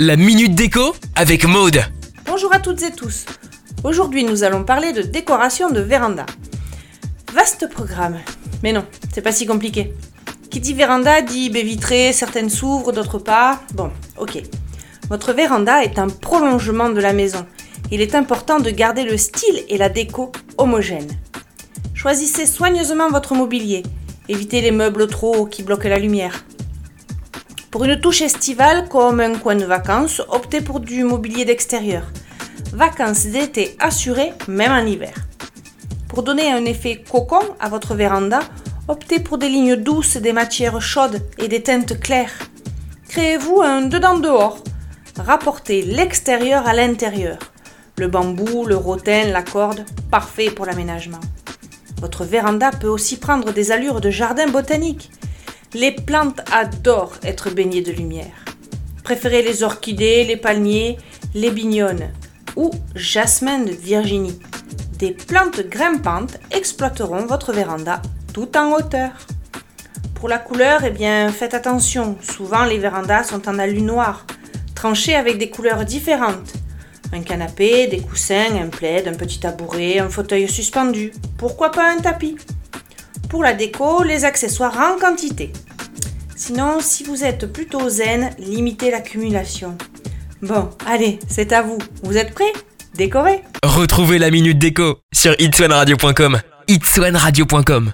La minute déco avec Maude. Bonjour à toutes et tous. Aujourd'hui, nous allons parler de décoration de véranda. Vaste programme. Mais non, c'est pas si compliqué. Qui dit véranda dit baie vitrée, certaines s'ouvrent, d'autres pas. Bon, ok. Votre véranda est un prolongement de la maison. Il est important de garder le style et la déco homogènes. Choisissez soigneusement votre mobilier. Évitez les meubles trop hauts qui bloquent la lumière. Pour une touche estivale comme un coin de vacances, optez pour du mobilier d'extérieur. Vacances d'été assurées, même en hiver. Pour donner un effet cocon à votre véranda, optez pour des lignes douces, des matières chaudes et des teintes claires. Créez-vous un dedans-dehors. Rapportez l'extérieur à l'intérieur. Le bambou, le rotin, la corde, parfait pour l'aménagement. Votre véranda peut aussi prendre des allures de jardin botanique. Les plantes adorent être baignées de lumière. Préférez les orchidées, les palmiers, les bignonnes ou jasmin de Virginie. Des plantes grimpantes exploiteront votre véranda tout en hauteur. Pour la couleur, eh bien, faites attention. Souvent, les vérandas sont en alu noir, tranchés avec des couleurs différentes. Un canapé, des coussins, un plaid, un petit tabouret, un fauteuil suspendu. Pourquoi pas un tapis? La déco, les accessoires en quantité. Sinon, si vous êtes plutôt zen, limitez l'accumulation. Bon, allez, c'est à vous. Vous êtes prêts? Décorez Retrouvez la minute déco sur itswanradio.com. itswanradio.com